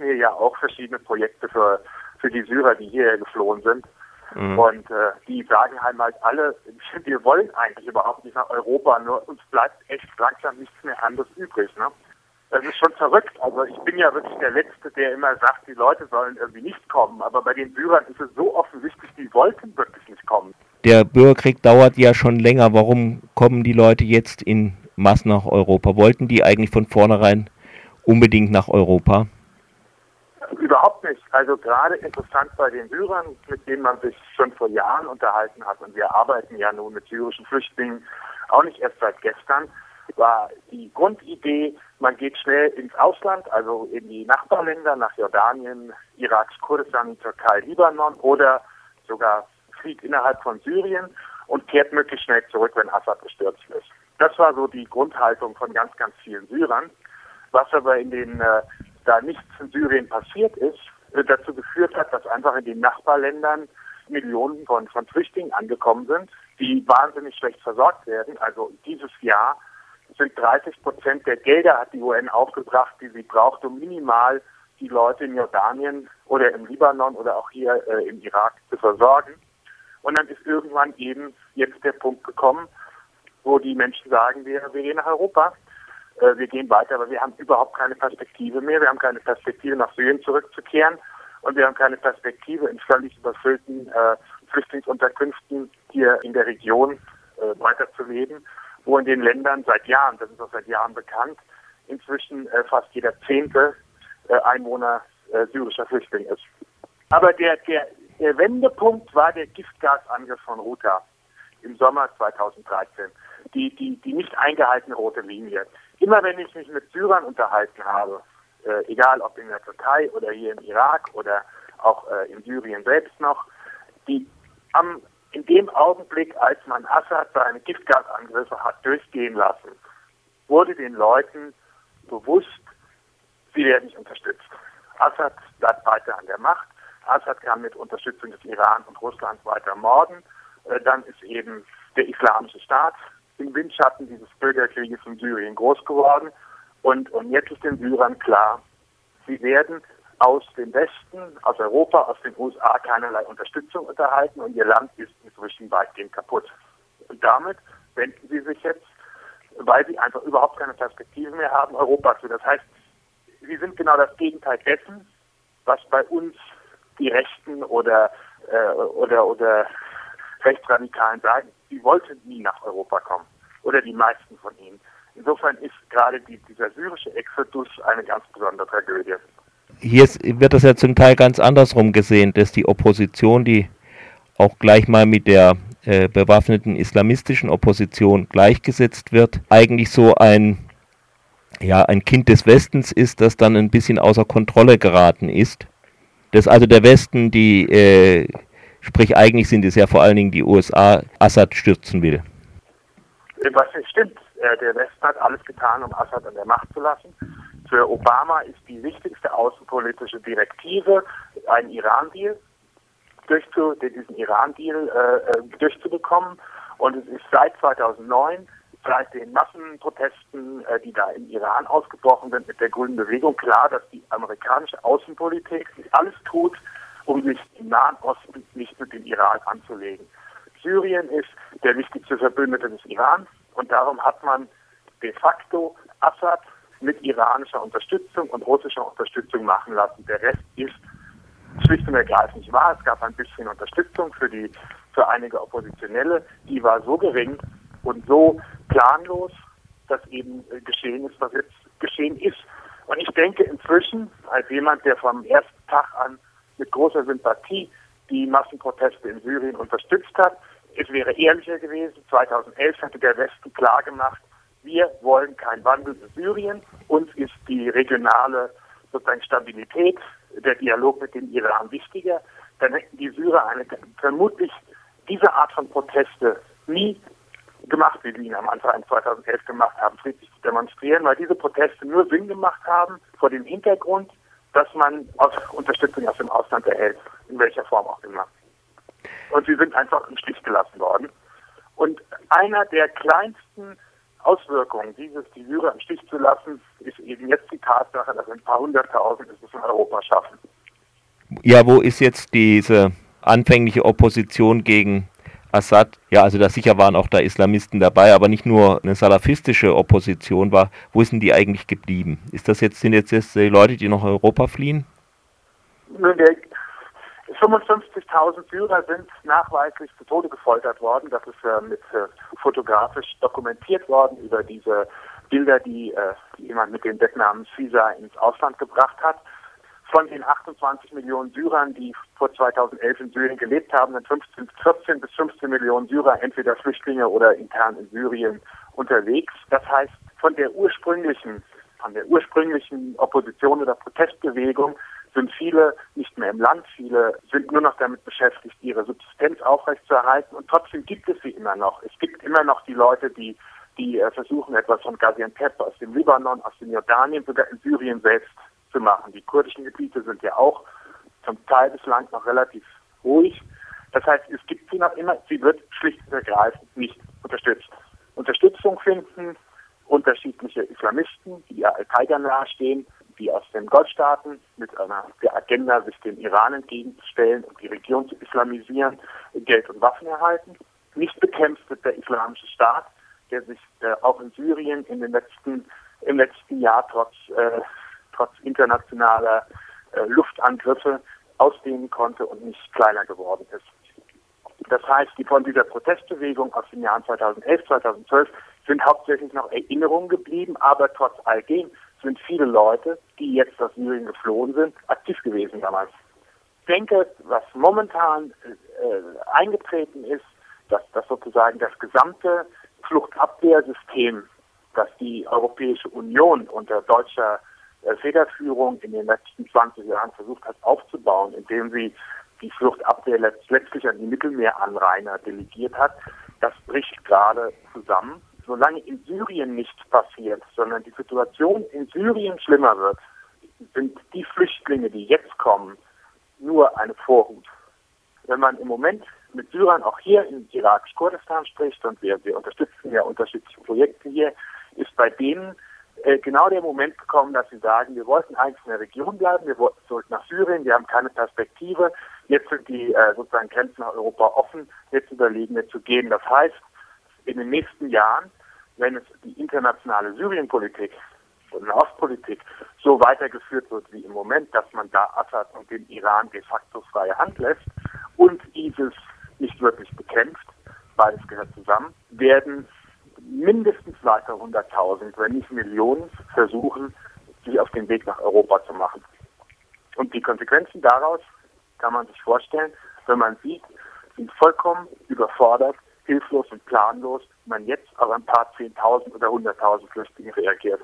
machen hier ja auch verschiedene Projekte für, für die Syrer, die hierher geflohen sind. Mhm. Und äh, die sagen halt alle, wir wollen eigentlich überhaupt nicht nach Europa, nur uns bleibt echt langsam nichts mehr anderes übrig. Ne? Das ist schon verrückt. Also ich bin ja wirklich der Letzte, der immer sagt, die Leute sollen irgendwie nicht kommen. Aber bei den Syrern ist es so offensichtlich, die wollten wirklich nicht kommen. Der Bürgerkrieg dauert ja schon länger. Warum kommen die Leute jetzt in Massen nach Europa? Wollten die eigentlich von vornherein unbedingt nach Europa? Überhaupt nicht. Also gerade interessant bei den Syrern, mit denen man sich schon vor Jahren unterhalten hat, und wir arbeiten ja nun mit syrischen Flüchtlingen auch nicht erst seit gestern, war die Grundidee, man geht schnell ins Ausland, also in die Nachbarländer, nach Jordanien, Iraks, Kurdistan, Türkei, Libanon oder sogar flieht innerhalb von Syrien und kehrt möglichst schnell zurück, wenn Assad gestürzt ist. Das war so die Grundhaltung von ganz, ganz vielen Syrern. Was aber in den äh, da nichts in Syrien passiert ist, äh, dazu geführt hat, dass einfach in den Nachbarländern Millionen von, von Flüchtlingen angekommen sind, die wahnsinnig schlecht versorgt werden. Also dieses Jahr sind 30 Prozent der Gelder, hat die UN aufgebracht, die sie braucht, um minimal die Leute in Jordanien oder im Libanon oder auch hier äh, im Irak zu versorgen. Und dann ist irgendwann eben jetzt der Punkt gekommen, wo die Menschen sagen, wir, wir gehen nach Europa, äh, wir gehen weiter, aber wir haben überhaupt keine Perspektive mehr. Wir haben keine Perspektive, nach Syrien zurückzukehren. Und wir haben keine Perspektive, in völlig überfüllten äh, Flüchtlingsunterkünften hier in der Region äh, weiterzuleben, wo in den Ländern seit Jahren, das ist auch seit Jahren bekannt, inzwischen äh, fast jeder zehnte äh, Einwohner äh, syrischer Flüchtling ist. Aber der, der, der Wendepunkt war der Giftgasangriff von Ruta im Sommer 2013. Die, die, die nicht eingehaltene rote Linie. Immer wenn ich mich mit Syrern unterhalten habe, äh, egal ob in der Türkei oder hier im Irak oder auch äh, in Syrien selbst noch, die am, in dem Augenblick, als man Assad seine Giftgasangriffe hat durchgehen lassen, wurde den Leuten bewusst, sie werden nicht unterstützt. Assad bleibt weiter an der Macht. Assad kann mit Unterstützung des Iran und Russlands weiter morden. Äh, dann ist eben der Islamische Staat im Windschatten dieses Bürgerkrieges in Syrien groß geworden. Und, und jetzt ist den Syrern klar, sie werden aus dem Westen, aus Europa, aus den USA keinerlei Unterstützung unterhalten und ihr Land ist inzwischen weitgehend kaputt. Und damit wenden sie sich jetzt, weil sie einfach überhaupt keine Perspektive mehr haben, Europa zu. Das heißt, sie sind genau das Gegenteil dessen, was bei uns die Rechten oder, äh, oder, oder Rechtsradikalen sagen. Sie wollten nie nach Europa kommen. Oder die meisten von ihnen. Insofern ist gerade die, dieser syrische Exodus eine ganz besondere Tragödie. Hier wird das ja zum Teil ganz andersrum gesehen, dass die Opposition, die auch gleich mal mit der äh, bewaffneten islamistischen Opposition gleichgesetzt wird, eigentlich so ein ja, ein Kind des Westens ist, das dann ein bisschen außer Kontrolle geraten ist. Dass also der Westen, die, äh, sprich eigentlich sind es ja vor allen Dingen die USA, Assad stürzen will. Was stimmt. Äh, der Westen hat alles getan, um Assad an der Macht zu lassen. Für Obama ist die wichtigste außenpolitische Direktive ein Iran-Deal, durchzu, diesen Iran-Deal äh, äh durchzubekommen. Und es ist seit 2009 seit den Massenprotesten, äh, die da im Iran ausgebrochen sind, mit der grünen Bewegung klar, dass die amerikanische Außenpolitik alles tut, um sich im Nahen Osten nicht mit dem Iran anzulegen. Syrien ist der wichtigste Verbündete des Iran und darum hat man de facto Assad mit iranischer Unterstützung und russischer Unterstützung machen lassen. Der Rest ist schlicht und ergreifend nicht wahr. Es gab ein bisschen Unterstützung für die für einige Oppositionelle, die war so gering, und so planlos, dass eben geschehen ist, was jetzt geschehen ist. Und ich denke inzwischen, als jemand, der vom ersten Tag an mit großer Sympathie die Massenproteste in Syrien unterstützt hat, es wäre ehrlicher gewesen. 2011 hatte der Westen klargemacht, wir wollen keinen Wandel in Syrien. Uns ist die regionale sozusagen Stabilität, der Dialog mit dem Iran wichtiger. Dann hätten die Syrer eine, vermutlich diese Art von Proteste nie gemacht, wie sie ihn am Anfang 2011 gemacht haben, friedlich zu demonstrieren, weil diese Proteste nur Sinn gemacht haben vor dem Hintergrund, dass man Unterstützung aus dem Ausland erhält, in welcher Form auch immer. Und sie sind einfach im Stich gelassen worden. Und einer der kleinsten Auswirkungen dieses, die Syrer im Stich zu lassen, ist eben jetzt die Tatsache, dass ein paar hunderttausend es in Europa schaffen. Ja, wo ist jetzt diese anfängliche Opposition gegen Assad? Ja, also da sicher waren auch da Islamisten dabei, aber nicht nur eine salafistische Opposition war. Wo sind die eigentlich geblieben? Ist das jetzt, sind jetzt die Leute, die nach Europa fliehen? Nun, der 55.000 Syrer sind nachweislich zu Tode gefoltert worden. Das ist äh, mit äh, fotografisch dokumentiert worden über diese Bilder, die, äh, die jemand mit dem Decknamen Caesar ins Ausland gebracht hat. Von den 28 Millionen Syrern, die vor 2011 in Syrien gelebt haben, sind 15, 14 bis 15 Millionen Syrer entweder Flüchtlinge oder intern in Syrien unterwegs. Das heißt, von der ursprünglichen, von der ursprünglichen Opposition oder Protestbewegung sind viele nicht mehr im Land, viele sind nur noch damit beschäftigt, ihre Subsistenz aufrechtzuerhalten und trotzdem gibt es sie immer noch. Es gibt immer noch die Leute, die die äh, versuchen etwas von Gaziantep aus dem Libanon, aus dem Jordanien, sogar in Syrien selbst zu machen. Die kurdischen Gebiete sind ja auch zum Teil bislang noch relativ ruhig. Das heißt, es gibt sie noch immer, sie wird schlicht und ergreifend nicht unterstützt. Unterstützung finden unterschiedliche Islamisten, die Al-Qaida nahestehen, die aus den Golfstaaten mit einer Agenda, sich dem Iran entgegenzustellen und die Region zu islamisieren, Geld und Waffen erhalten. Nicht bekämpft wird der Islamische Staat, der sich äh, auch in Syrien in den letzten, im letzten Jahr trotz, äh, trotz internationaler äh, Luftangriffe ausdehnen konnte und nicht kleiner geworden ist. Das heißt, die von dieser Protestbewegung aus den Jahren 2011, 2012 sind hauptsächlich noch Erinnerungen geblieben, aber trotz alledem sind viele Leute, die jetzt aus Syrien geflohen sind, aktiv gewesen damals. Ich denke, was momentan äh, eingetreten ist, dass, dass sozusagen das gesamte Fluchtabwehrsystem, das die Europäische Union unter deutscher Federführung in den letzten 20 Jahren versucht hat aufzubauen, indem sie die Fluchtabwehr letztlich an die Mittelmeeranrainer delegiert hat, das bricht gerade zusammen solange in Syrien nichts passiert, sondern die Situation in Syrien schlimmer wird, sind die Flüchtlinge, die jetzt kommen, nur eine Vorhut. Wenn man im Moment mit Syrern auch hier in irakisch-Kurdistan spricht und wir, wir unterstützen ja unterschiedliche Projekte hier, ist bei denen äh, genau der Moment gekommen, dass sie sagen, wir wollten eigentlich in der Region bleiben, wir wollten zurück nach Syrien, wir haben keine Perspektive, jetzt sind die äh, sozusagen Grenzen nach Europa offen, jetzt überlegen wir zu gehen. Das heißt, in den nächsten Jahren wenn es die internationale Syrienpolitik und Nahostpolitik so weitergeführt wird wie im Moment, dass man da Assad und den Iran de facto freie Hand lässt und ISIS nicht wirklich bekämpft, beides gehört zusammen, werden mindestens weiter 100.000, wenn nicht Millionen, versuchen, sich auf den Weg nach Europa zu machen. Und die Konsequenzen daraus kann man sich vorstellen, wenn man sieht, sind vollkommen überfordert hilflos und planlos man jetzt auf ein paar Zehntausend oder Hunderttausend Flüchtlinge reagiert.